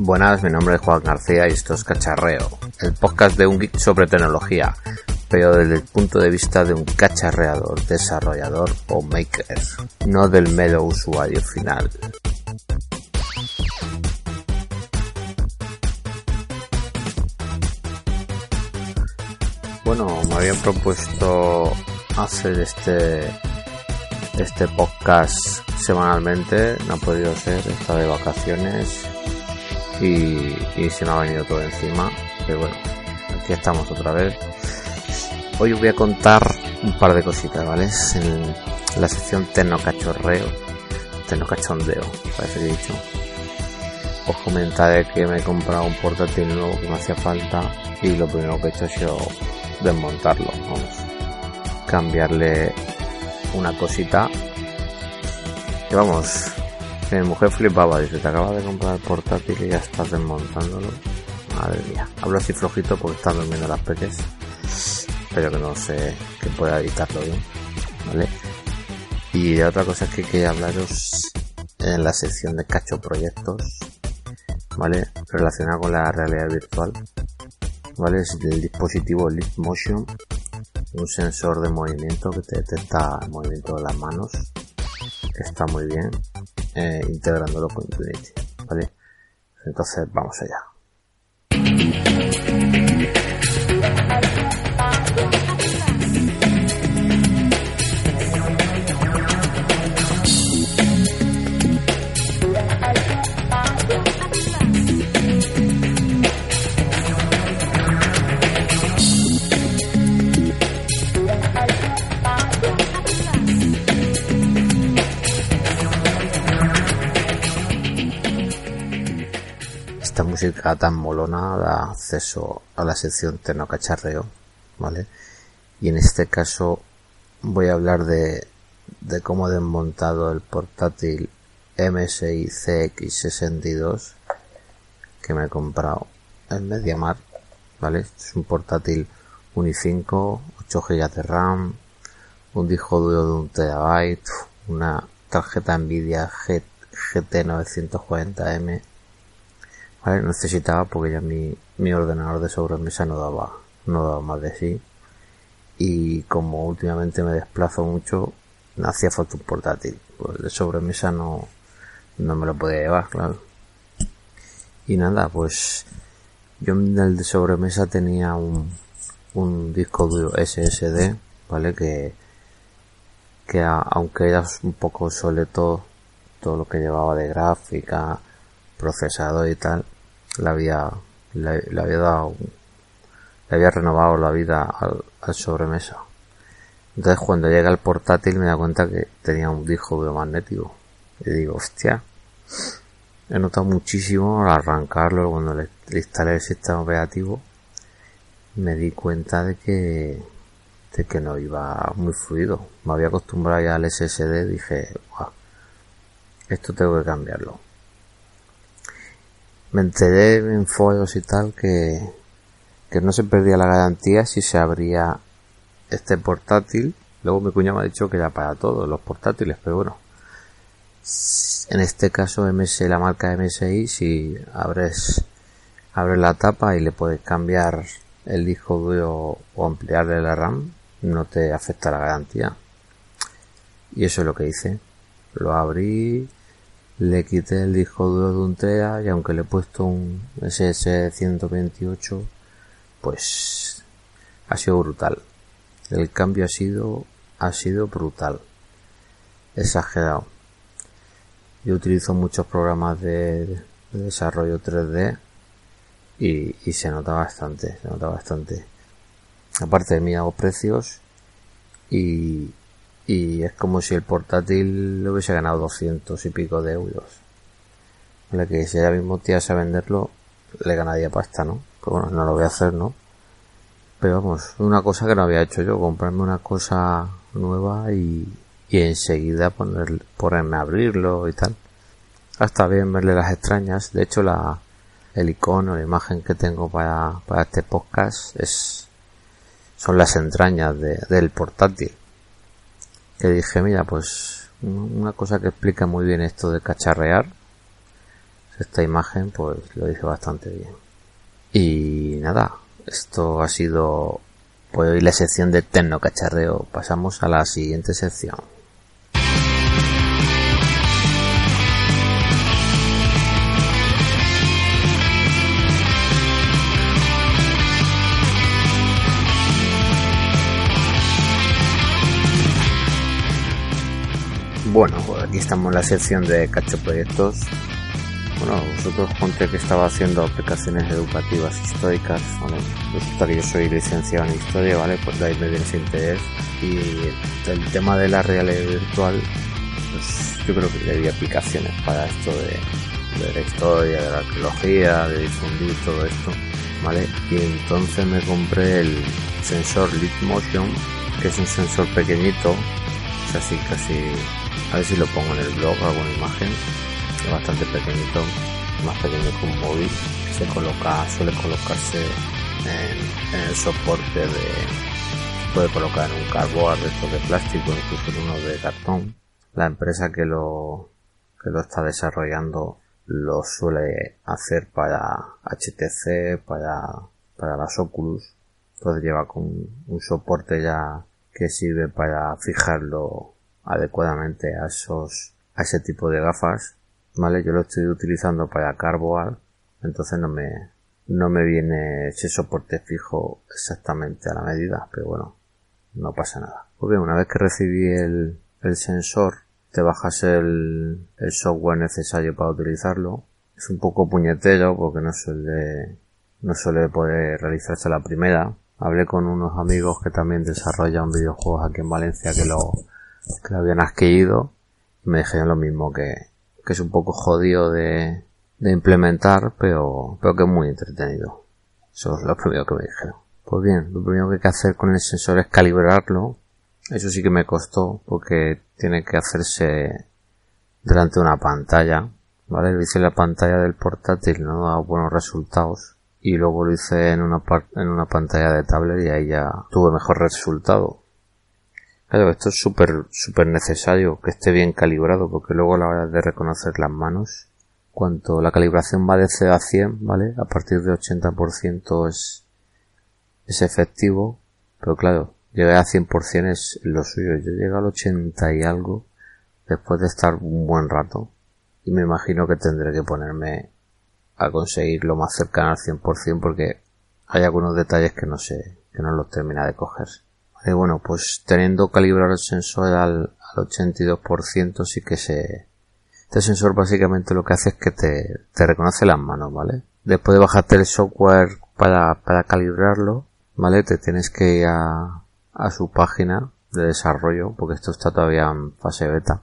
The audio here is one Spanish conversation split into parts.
Buenas, mi nombre es Juan García y esto es Cacharreo, el podcast de un geek sobre tecnología, pero desde el punto de vista de un cacharreador, desarrollador o maker, no del mero usuario final. Bueno, me habían propuedo hacer este este podcast semanalmente, no ha podido ser, está de vacaciones y, se me ha venido todo encima. Pero bueno, aquí estamos otra vez. Hoy os voy a contar un par de cositas, ¿vale? En la sección Tecnocachorreo, Tecnocachondeo, parece que he dicho. Os comentaré que me he comprado un portátil nuevo que me hacía falta y lo primero que he hecho ha sido desmontarlo, vamos. Cambiarle una cosita que vamos, mi mujer flipaba, dice, te acabas de comprar el portátil y ya estás desmontándolo. Madre mía, hablo así flojito porque están durmiendo las peques. Espero que no sé que pueda editarlo bien, ¿vale? Y otra cosa es que quería hablaros en la sección de cacho proyectos, ¿vale? Relacionada con la realidad virtual, ¿vale? Es el dispositivo Lift Motion, un sensor de movimiento que te detecta el movimiento de las manos está muy bien eh, integrándolo con Unity, ¿vale? Entonces vamos allá. técnica tan molona da acceso a la sección tecnocacharreo, ¿vale? Y en este caso voy a hablar de, de cómo he desmontado el portátil MSI CX62 que me he comprado en Mediamar, ¿vale? Es un portátil Unicinco, 8 GB de RAM, un disco duro de un terabyte, una tarjeta Nvidia GT940M ¿vale? Necesitaba porque ya mi, mi ordenador de sobremesa no daba, no daba más de sí. Y como últimamente me desplazo mucho, hacía falta un portátil. Pues de sobremesa no, no me lo podía llevar, claro. Y nada, pues yo en el de sobremesa tenía un, un disco duro SSD, ¿vale? Que, que a, aunque era un poco soleto todo lo que llevaba de gráfica, procesador y tal, le había, le, había dado, le había renovado la vida al, sobremesa. Entonces cuando llega el portátil me da cuenta que tenía un disco biomagnético. Y digo, hostia, he notado muchísimo al arrancarlo cuando le, instalé el sistema operativo. Me di cuenta de que, de que no iba muy fluido. Me había acostumbrado ya al SSD, dije, esto tengo que cambiarlo me enteré en foros y tal que, que no se perdía la garantía si se abría este portátil. Luego mi cuñado me ha dicho que era para todos los portátiles, pero bueno. En este caso MS, la marca MSI, si abres, abres la tapa y le puedes cambiar el disco duro o ampliarle la RAM, no te afecta la garantía. Y eso es lo que hice. Lo abrí, le quité el disco duro de un TEA y aunque le he puesto un SS 128 pues ha sido brutal. El cambio ha sido ha sido brutal. Exagerado. Yo utilizo muchos programas de, desarrollo 3D y, y, se nota bastante se nota bastante. Aparte de mí hago precios y, y es como si el portátil lo hubiese ganado 200 y pico de euros. La que si ahora mismo tirase a venderlo, le ganaría pasta, ¿no? Pero bueno, no lo voy a hacer, ¿no? Pero vamos, una cosa que no había hecho yo, comprarme una cosa nueva y, y enseguida poner, ponerme a abrirlo y tal. Hasta bien verle las extrañas. De hecho, la, el icono, la imagen que tengo para, para este podcast es, son las entrañas de, del portátil que dije, mira, pues una cosa que explica muy bien esto de cacharrear. esta imagen pues lo dice bastante bien. Y nada, esto ha sido pues hoy la sección de Tecnocacharreo. Pasamos a la siguiente sección. Bueno, pues aquí estamos en la sección de Cacho Proyectos. Bueno, vosotros conté que estaba haciendo aplicaciones educativas históricas, ¿vale? Resulta que yo soy licenciado en historia, ¿vale? Pues de ahí me viene ese interés. Y el tema de la realidad virtual, pues yo creo que había aplicaciones para esto de, la historia, de la arqueología, de difundir todo esto, ¿vale? Y entonces me compré el sensor Lead Motion, que es un sensor pequeñito, es así casi a ver si lo pongo en el blog alguna imagen. Es bastante pequeñito más pequeño que un móvil. Se coloca suele colocarse en, el soporte de puede colocar en un cardboard de de plástico incluso en uno de cartón. La empresa que lo que lo está desarrollando lo suele hacer para HTC para para las Oculus. Entonces lleva con un soporte ya que sirve para fijarlo adecuadamente a esos a ese tipo de gafas vale yo lo estoy utilizando para carboard entonces no me no me viene ese soporte fijo exactamente a la medida pero bueno no pasa nada. Pues bien una vez que recibí el, el sensor te bajas el, el software necesario para utilizarlo. Es un poco puñetero porque no suele no suele poder realizarse la primera. Hablé con unos amigos que también desarrollan videojuegos aquí en Valencia que lo que lo habían adquirido y me dijeron lo mismo que, que es un poco jodido de, implementar, pero, pero que es muy entretenido. Eso es lo primero que me dijeron. Pues bien, lo primero que hay que hacer con el sensor es calibrarlo. Eso sí que me costó porque tiene que hacerse delante de una pantalla. ¿Vale? Lo hice en la pantalla del portátil, no da buenos resultados. Y luego lo hice en una, en una pantalla de tablet y ahí ya tuve mejor resultado. Claro, esto es súper, súper necesario que esté bien calibrado, porque luego a la hora de reconocer las manos, cuanto la calibración va de 0 a 100, ¿vale? A partir de 80% es, es efectivo, pero claro, llegar a 100% es lo suyo. Yo llegué al 80 y algo después de estar un buen rato, y me imagino que tendré que ponerme a conseguir lo más cercano al 100% porque hay algunos detalles que no sé, que no los termina de coger. Y bueno, pues teniendo calibrado el sensor al, al 82% sí que se... Este sensor básicamente lo que hace es que te, te reconoce las manos, ¿vale? Después de bajarte el software para, para calibrarlo, ¿vale? Te tienes que ir a, a su página de desarrollo, porque esto está todavía en fase beta,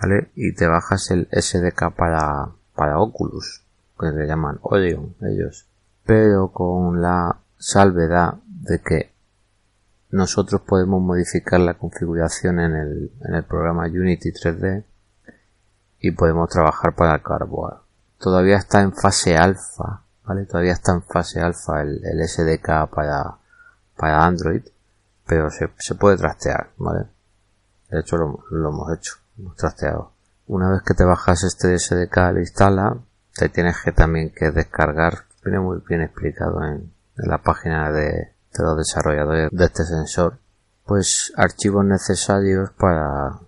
¿vale? Y te bajas el SDK para, para Oculus, que le llaman Odeon ellos, pero con la salvedad de que nosotros podemos modificar la configuración en el, en el programa Unity 3D y podemos trabajar para Cardboard. Todavía está en fase alfa, ¿vale? Todavía está en fase alfa el, SDK para, para Android, pero se, puede trastear, ¿vale? De hecho lo, hemos hecho, hemos trasteado. Una vez que te bajas este SDK, lo instala, te tienes que también que descargar, viene muy bien explicado en la página de, de los desarrolladores de este sensor, pues archivos necesarios para,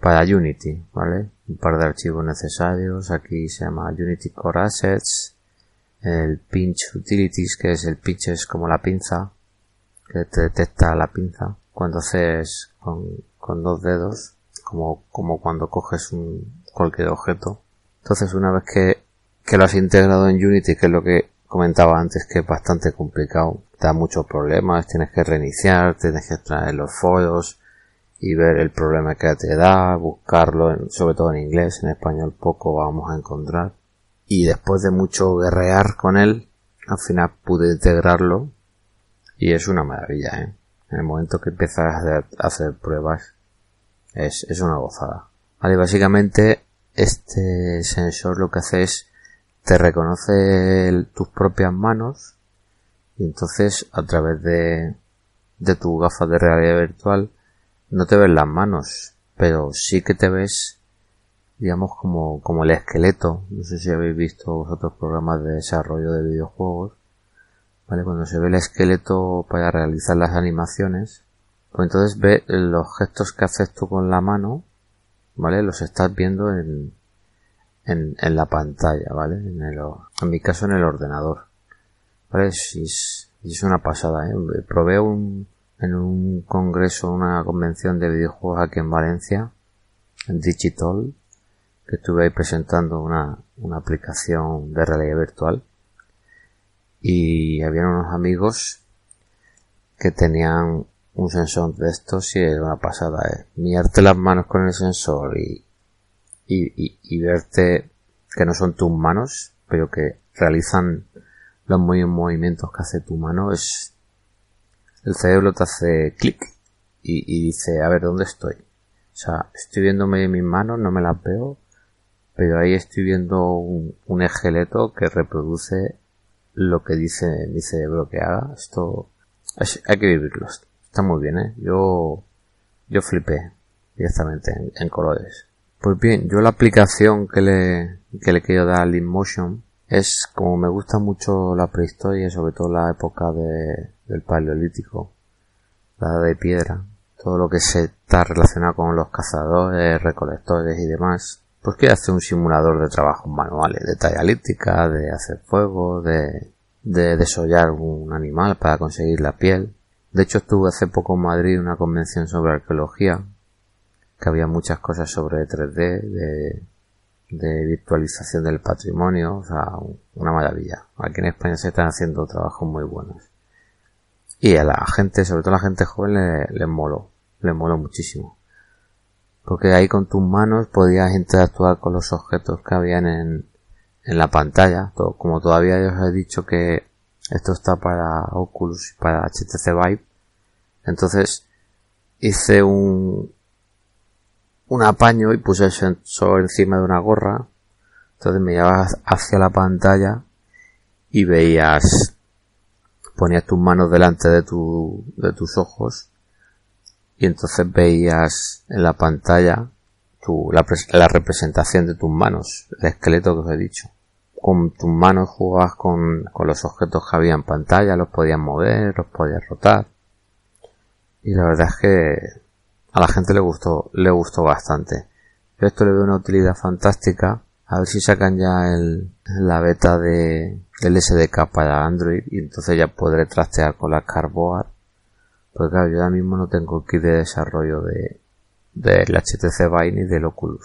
para Unity, ¿vale? Un par de archivos necesarios, aquí se llama Unity Core Assets, el Pinch Utilities, que es el pinch es como la pinza, que te detecta la pinza cuando haces con, con dos dedos, como, como cuando coges un, cualquier objeto. Entonces una vez que, que lo has integrado en Unity, que es lo que comentaba antes que es bastante complicado, da muchos problemas, tienes que reiniciar, tienes que traer los foros y ver el problema que te da, buscarlo, sobre todo en inglés, en español poco vamos a encontrar. Y después de mucho guerrear con él, al final pude integrarlo y es una maravilla, ¿eh? En el momento que empiezas a hacer, pruebas, es, es una gozada. Vale, básicamente este sensor lo que hace es te reconoce tus propias manos y entonces a través de, de tu gafas de realidad virtual no te ves las manos, pero sí que te ves digamos como, como el esqueleto. No sé si habéis visto vosotros programas de desarrollo de videojuegos. ¿Vale? Cuando se ve el esqueleto para realizar las animaciones, pues entonces ve los gestos que haces tú con la mano, ¿vale? Los estás viendo en, en, en la pantalla, ¿vale? En, el, en mi caso en el ordenador. ¿Vale? Es, es una pasada, ¿eh? Probé un, en un congreso, una convención de videojuegos aquí en Valencia, en Digital, que estuve ahí presentando una, una aplicación de realidad virtual. Y había unos amigos que tenían un sensor de estos y era una pasada, ¿eh? Mirarte las manos con el sensor y, y, y, verte que no son tus manos, pero que realizan los movimientos que hace tu mano, es, el cerebro te hace clic y, y, dice, a ver, ¿dónde estoy? O sea, estoy viéndome mis manos, no me las veo, pero ahí estoy viendo un, un esqueleto que reproduce lo que dice mi cerebro que haga. Esto hay que vivirlo. Está muy bien, ¿eh? Yo, yo flipé directamente en, en colores. Pues bien, yo la aplicación que le, que le quiero dar al InMotion es como me gusta mucho la prehistoria, sobre todo la época de, del paleolítico, la de piedra, todo lo que se está relacionado con los cazadores, recolectores y demás, pues quiero hacer un simulador de trabajos manuales, de talla lítica, de hacer fuego, de, de desollar un animal para conseguir la piel. De hecho estuve hace poco en Madrid en una convención sobre arqueología que había muchas cosas sobre 3D, de, virtualización del patrimonio, o sea, una maravilla. Aquí en España se están haciendo trabajos muy buenos. Y a la gente, sobre todo a la gente joven, le, les moló, les moló muchísimo. Porque ahí con tus manos podías interactuar con los objetos que habían en, en la pantalla. como todavía os he dicho que esto está para Oculus y para HTC Vive. Entonces hice un, un apaño y puse el sensor encima de una gorra. Entonces me llevabas hacia la pantalla y veías, ponías tus manos delante de, tu, de tus ojos y entonces veías en la pantalla tu, la, la, representación de tus manos, el esqueleto que os he dicho. Con tus manos jugabas con, con los objetos que había en pantalla, los podías mover, los podías rotar. Y la verdad es que a la gente le gustó, le gustó bastante. Yo esto le veo una utilidad fantástica. A ver si sacan ya el, la beta de, del SDK para Android y entonces ya podré trastear con la Cardboard. Porque claro, yo ahora mismo no tengo el kit de desarrollo de, del HTC Vive ni del Oculus.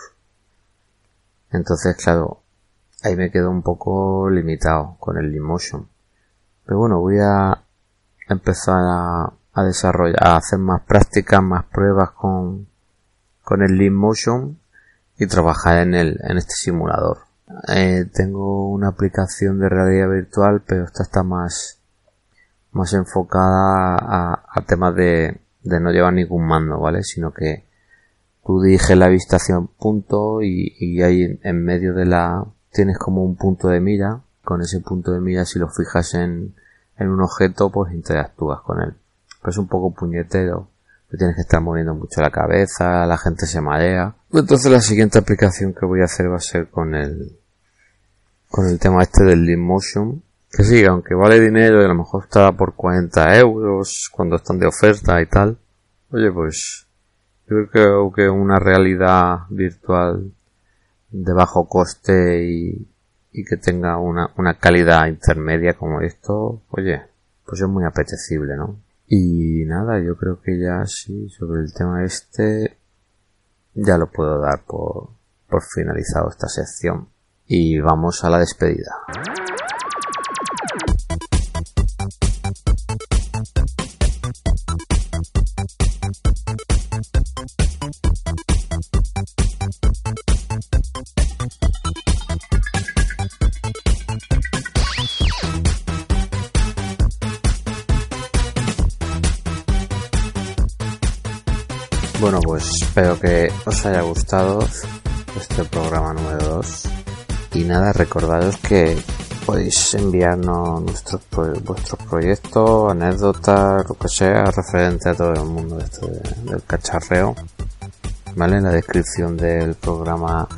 Entonces, claro, ahí me quedo un poco limitado con el Limotion. Pero bueno, voy a empezar a, a desarrollar, a hacer más prácticas, más pruebas con, con el Lean Motion y trabajar en el, en este simulador. Eh, tengo una aplicación de realidad virtual, pero esta está más, más enfocada a, a temas de, de no llevar ningún mando, ¿vale? Sino que tú diriges la vista hacia un punto y, y ahí en medio de la, tienes como un punto de mira. Con ese punto de mira, si lo fijas en, en un objeto, pues interactúas con él es un poco puñetero. tienes que estar moviendo mucho la cabeza, la gente se marea. Entonces la siguiente aplicación que voy a hacer va a ser con el, con el tema este del Lean Motion. Que sí, aunque vale dinero y a lo mejor está por 40 euros cuando están de oferta y tal. Oye, pues yo creo que una realidad virtual de bajo coste y, y que tenga una, una calidad intermedia como esto, oye, pues es muy apetecible, ¿no? Y nada, yo creo que ya sí, sobre el tema este, ya lo puedo dar por, por finalizado esta sección. Y vamos a la despedida. Bueno, pues espero que os haya gustado este programa número 2. Y nada, recordaros que podéis enviarnos nuestros, vuestros proyectos, anécdotas, lo que sea, referente a todo el mundo del cacharreo. ¿Vale? En la descripción del programa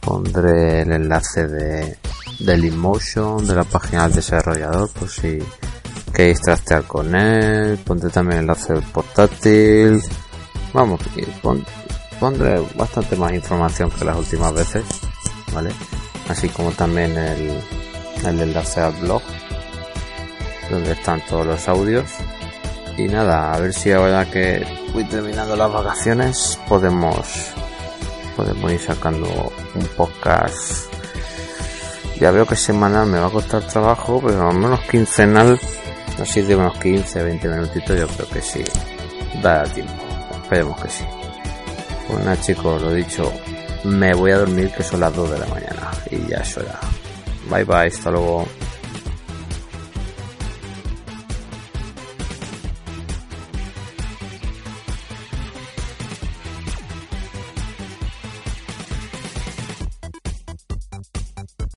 pondré el enlace de del InMotion, de la página del desarrollador, por si queréis trastear con él. Pondré también el enlace del portátil. Vamos, pondré bastante más información que las últimas veces, ¿vale? Así como también el, el enlace al blog, donde están todos los audios. Y nada, a ver si ahora que voy terminando las vacaciones podemos podemos ir sacando un podcast ya veo que semanal me va a costar trabajo, pero al menos quincenal, así de unos 15, 20 minutitos, yo creo que sí. Da tiempo. Esperemos que sí. Pues nada chicos, lo dicho, me voy a dormir que son las 2 de la mañana y ya es hora. Bye bye, hasta luego.